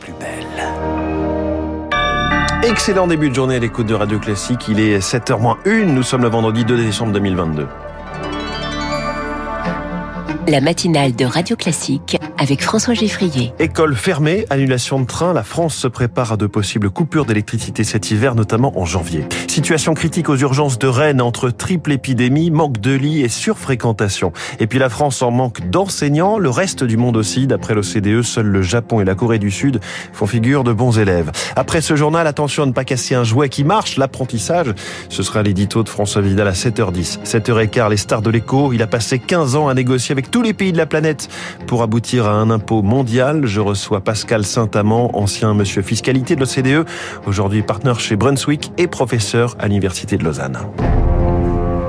plus belle. Excellent début de journée à l'écoute de Radio Classique. Il est 7h01. Nous sommes le vendredi 2 décembre 2022 la matinale de Radio Classique avec François Geffrier. École fermée, annulation de train, la France se prépare à de possibles coupures d'électricité cet hiver, notamment en janvier. Situation critique aux urgences de Rennes entre triple épidémie, manque de lits et surfréquentation. Et puis la France en manque d'enseignants, le reste du monde aussi. D'après l'OCDE, seuls le Japon et la Corée du Sud font figure de bons élèves. Après ce journal, attention à ne pas casser un jouet qui marche, l'apprentissage. Ce sera l'édito de François Vidal à 7h10. 7h15, les stars de l'écho. Il a passé 15 ans à négocier avec tous les pays de la planète pour aboutir à un impôt mondial. Je reçois Pascal Saint-Amand, ancien monsieur fiscalité de l'OCDE, aujourd'hui partenaire chez Brunswick et professeur à l'Université de Lausanne.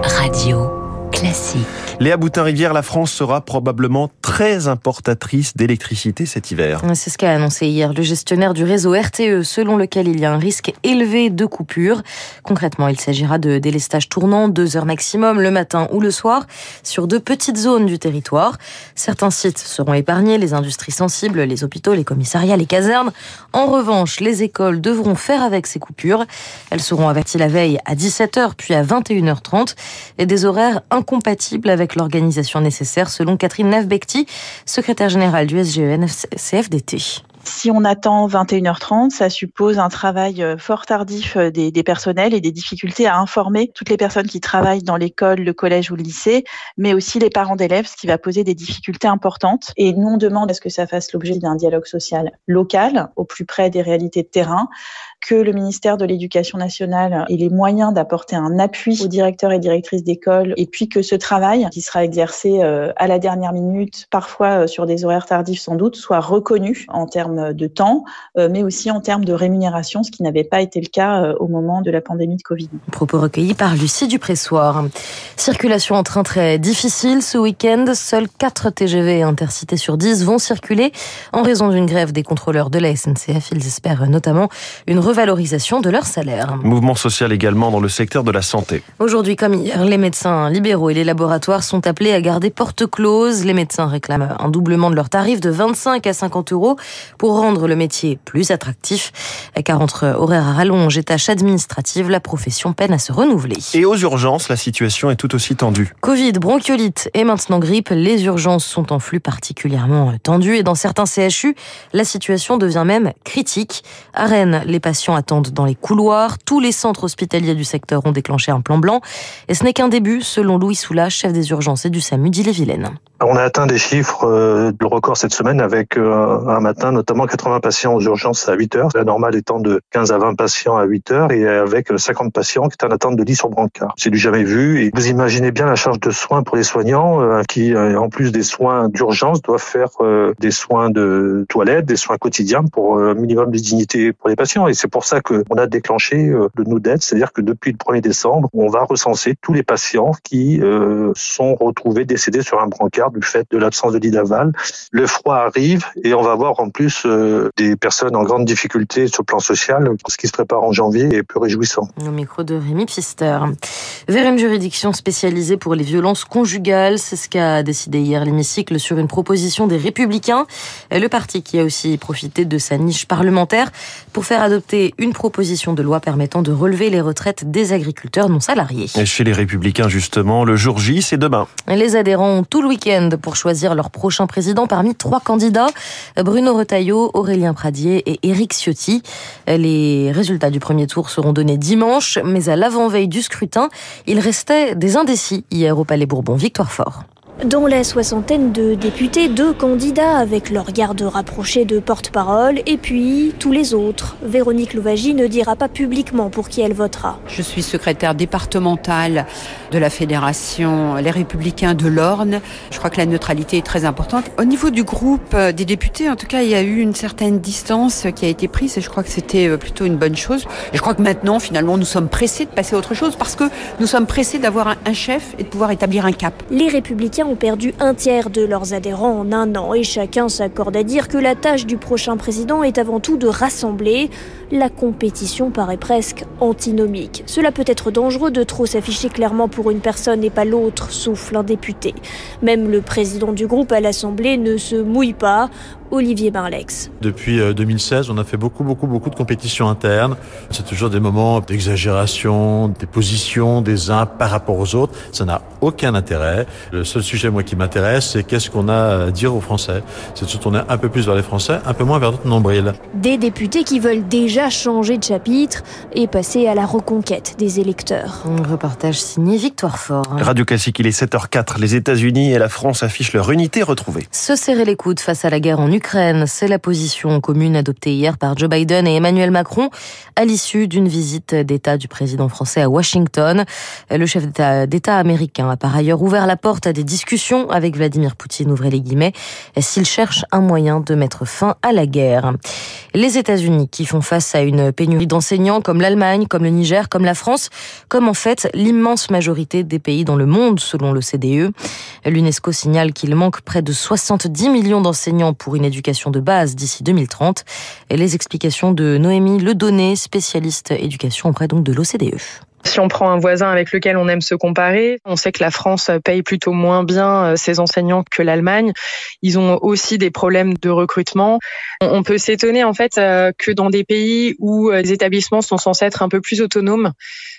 Radio. Classique. Léa Boutin-Rivière, la France sera probablement très importatrice d'électricité cet hiver. C'est ce qu'a annoncé hier le gestionnaire du réseau RTE, selon lequel il y a un risque élevé de coupure. Concrètement, il s'agira de délestage tournant, deux heures maximum le matin ou le soir, sur deux petites zones du territoire. Certains sites seront épargnés, les industries sensibles, les hôpitaux, les commissariats, les casernes. En revanche, les écoles devront faire avec ces coupures. Elles seront averties la veille à 17h puis à 21h30 et des horaires incompatibles avec l'organisation nécessaire, selon Catherine Navbecti, secrétaire générale du SGEN CFDT. Si on attend 21h30, ça suppose un travail euh, fort tardif euh, des, des, personnels et des difficultés à informer toutes les personnes qui travaillent dans l'école, le collège ou le lycée, mais aussi les parents d'élèves, ce qui va poser des difficultés importantes. Et nous, on demande à ce que ça fasse l'objet d'un dialogue social local, au plus près des réalités de terrain, que le ministère de l'Éducation nationale ait les moyens d'apporter un appui aux directeurs et directrices d'école, et puis que ce travail, qui sera exercé euh, à la dernière minute, parfois euh, sur des horaires tardifs sans doute, soit reconnu en termes de temps, euh, mais aussi en termes de rémunération, ce qui n'avait pas été le cas au moment de la pandémie de Covid. Propos recueillis par Lucie Dupressoir. Circulation en train très difficile ce week-end. Seuls 4 TGV intercités sur 10 vont circuler en raison d'une grève des contrôleurs de la SNCF. Ils espèrent notamment une valorisation de leur salaire. Mouvement social également dans le secteur de la santé. Aujourd'hui comme hier, les médecins libéraux et les laboratoires sont appelés à garder porte close. Les médecins réclament un doublement de leur tarif de 25 à 50 euros pour rendre le métier plus attractif. Car entre horaires à rallonge et tâches administratives, la profession peine à se renouveler. Et aux urgences, la situation est tout aussi tendue. Covid, bronchiolite et maintenant grippe, les urgences sont en flux particulièrement tendu et dans certains CHU, la situation devient même critique. À Rennes, les patients attendent dans les couloirs. Tous les centres hospitaliers du secteur ont déclenché un plan blanc. Et ce n'est qu'un début, selon Louis Soula, chef des urgences et du SAMU d'Ille-et-Vilaine. On a atteint des chiffres euh, de record cette semaine avec euh, un matin notamment 80 patients aux urgences à 8 heures, la normale étant de 15 à 20 patients à 8 heures et avec 50 patients qui étaient en attente de lit sur brancard. C'est du jamais vu et vous imaginez bien la charge de soins pour les soignants euh, qui, en plus des soins d'urgence, doivent faire des soins de toilette, des soins quotidiens pour un minimum de dignité pour les patients. Et c'est pour ça qu'on a déclenché le nous d'aide, c'est-à-dire que depuis le 1er décembre, on va recenser tous les patients qui sont retrouvés décédés sur un brancard du fait de l'absence de lit d'aval. Le froid arrive et on va voir en plus euh, des personnes en grande difficulté sur le plan social, ce qui se prépare en janvier est peu réjouissant. Au micro de Rémi Pfister. Vers une juridiction spécialisée pour les violences conjugales, c'est ce qu'a décidé hier l'hémicycle sur une proposition des Républicains, le parti qui a aussi profité de sa niche parlementaire pour faire adopter une proposition de loi permettant de relever les retraites des agriculteurs non salariés. Et chez les Républicains, justement, le jour J, c'est demain. Les adhérents ont tout le week-end pour choisir leur prochain président parmi trois candidats, Bruno Retailleau, Aurélien Pradier et Éric Ciotti. Les résultats du premier tour seront donnés dimanche, mais à l'avant-veille du scrutin, il restait des indécis hier au Palais Bourbon. Victoire fort. Dans la soixantaine de députés, deux candidats avec leur garde rapprochée de porte-parole et puis tous les autres. Véronique Louvagie ne dira pas publiquement pour qui elle votera. Je suis secrétaire départementale de la Fédération Les Républicains de l'Orne. Je crois que la neutralité est très importante. Au niveau du groupe des députés, en tout cas, il y a eu une certaine distance qui a été prise et je crois que c'était plutôt une bonne chose. Et je crois que maintenant, finalement, nous sommes pressés de passer à autre chose parce que nous sommes pressés d'avoir un chef et de pouvoir établir un cap. Les Républicains perdu un tiers de leurs adhérents en un an et chacun s'accorde à dire que la tâche du prochain président est avant tout de rassembler. La compétition paraît presque antinomique. Cela peut être dangereux de trop s'afficher clairement pour une personne et pas l'autre, souffle un député. Même le président du groupe à l'Assemblée ne se mouille pas Olivier Barlex. Depuis 2016, on a fait beaucoup, beaucoup, beaucoup de compétitions internes. C'est toujours des moments d'exagération, des positions des uns par rapport aux autres. Ça n'a aucun intérêt. Le seul sujet, moi, qui m'intéresse, c'est qu'est-ce qu'on a à dire aux Français. C'est de se tourner un peu plus vers les Français, un peu moins vers notre nombril. Des députés qui veulent déjà changer de chapitre et passer à la reconquête des électeurs. Un reportage signé Victoire Fort. Radio Classique, il est 7h04. Les États-Unis et la France affichent leur unité retrouvée. Se serrer les coudes face à la guerre en Ukraine, c'est la position commune adoptée hier par Joe Biden et Emmanuel Macron à l'issue d'une visite d'État du président français à Washington. Le chef d'État américain a par ailleurs ouvert la porte à des discussions avec Vladimir Poutine, ouvrez les guillemets, s'il cherche un moyen de mettre fin à la guerre. Les États-Unis qui font face à une pénurie d'enseignants comme l'Allemagne, comme le Niger, comme la France, comme en fait l'immense majorité des pays dans le monde selon le CDE. L'UNESCO signale qu'il manque près de 70 millions d'enseignants pour une éducation de base d'ici 2030. Et les explications de Noémie Ledonné, spécialiste éducation auprès donc de l'OCDE. Si on prend un voisin avec lequel on aime se comparer, on sait que la France paye plutôt moins bien euh, ses enseignants que l'Allemagne. Ils ont aussi des problèmes de recrutement. On peut s'étonner en fait euh, que dans des pays où euh, les établissements sont censés être un peu plus autonomes,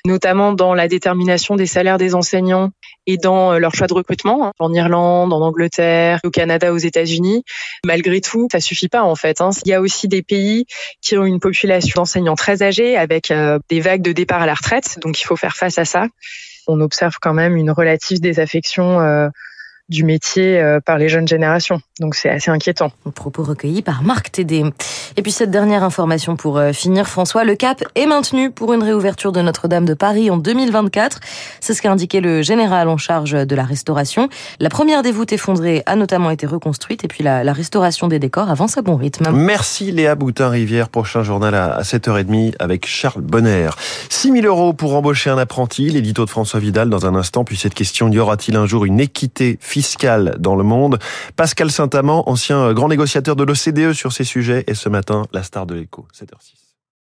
notamment dans la détermination des salaires des enseignants et dans leur choix de recrutement, hein, en Irlande, en Angleterre, au Canada, aux États-Unis, malgré tout, ça suffit pas en fait. Hein. Il y a aussi des pays qui ont une population d'enseignants très âgés avec des vagues de départ à la retraite, donc il faut faire face à ça. On observe quand même une relative désaffection euh, du métier euh, par les jeunes générations. Donc c'est assez inquiétant. Propos recueillis par Marc Tédé. Et puis cette dernière information pour euh, finir, François, le cap est maintenu pour une réouverture de Notre-Dame de Paris en 2024. C'est ce qu'a indiqué le général en charge de la restauration. La première des voûtes effondrées a notamment été reconstruite et puis la, restauration des décors avance à bon rythme. Merci Léa Boutin-Rivière. Prochain journal à 7h30 avec Charles Bonner. 6 000 euros pour embaucher un apprenti. L'édito de François Vidal dans un instant. Puis cette question, y aura-t-il un jour une équité fiscale dans le monde. Pascal Saint-Amand, ancien grand négociateur de l'OCDE sur ces sujets, et ce matin, la star de l'écho, 7h06.